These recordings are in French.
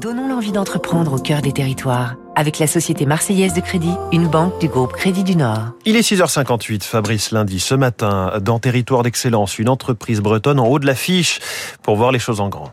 Donnons l'envie d'entreprendre au cœur des territoires. Avec la Société Marseillaise de Crédit, une banque du groupe Crédit du Nord. Il est 6h58, Fabrice Lundi. Ce matin, dans Territoire d'Excellence, une entreprise bretonne en haut de l'affiche pour voir les choses en grand.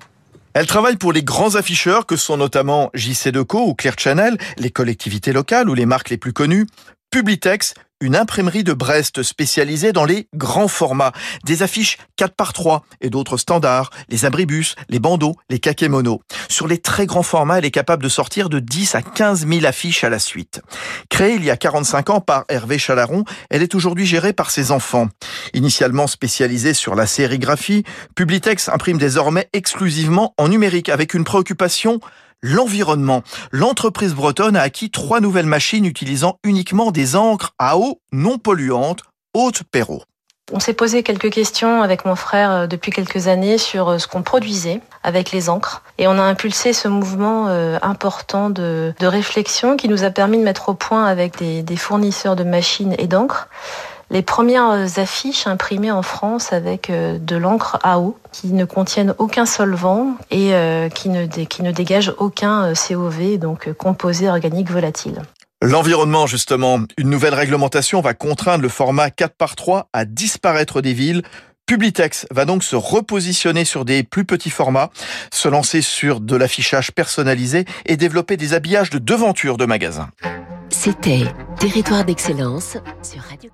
Elle travaille pour les grands afficheurs que sont notamment JC Deco ou Clear Channel, les collectivités locales ou les marques les plus connues. Publitex, une imprimerie de Brest spécialisée dans les grands formats, des affiches 4 par 3 et d'autres standards, les abribus, les bandeaux, les kakémonos. Sur les très grands formats, elle est capable de sortir de 10 à 15 000 affiches à la suite. Créée il y a 45 ans par Hervé Chalaron, elle est aujourd'hui gérée par ses enfants. Initialement spécialisée sur la sérigraphie, Publitex imprime désormais exclusivement en numérique avec une préoccupation l'environnement. L'entreprise bretonne a acquis trois nouvelles machines utilisant uniquement des encres à eau non polluantes, haute Perrault. On s'est posé quelques questions avec mon frère euh, depuis quelques années sur euh, ce qu'on produisait avec les encres. Et on a impulsé ce mouvement euh, important de, réflexion qui nous a permis de mettre au point avec des, fournisseurs de machines et d'encre les premières affiches imprimées en France avec de l'encre à eau qui ne contiennent aucun solvant et qui ne, qui ne dégagent aucun COV, donc composé organique volatile. L'environnement, justement, une nouvelle réglementation va contraindre le format 4 par 3 à disparaître des villes. Publitex va donc se repositionner sur des plus petits formats, se lancer sur de l'affichage personnalisé et développer des habillages de devanture de magasins. C'était Territoire d'excellence sur Radio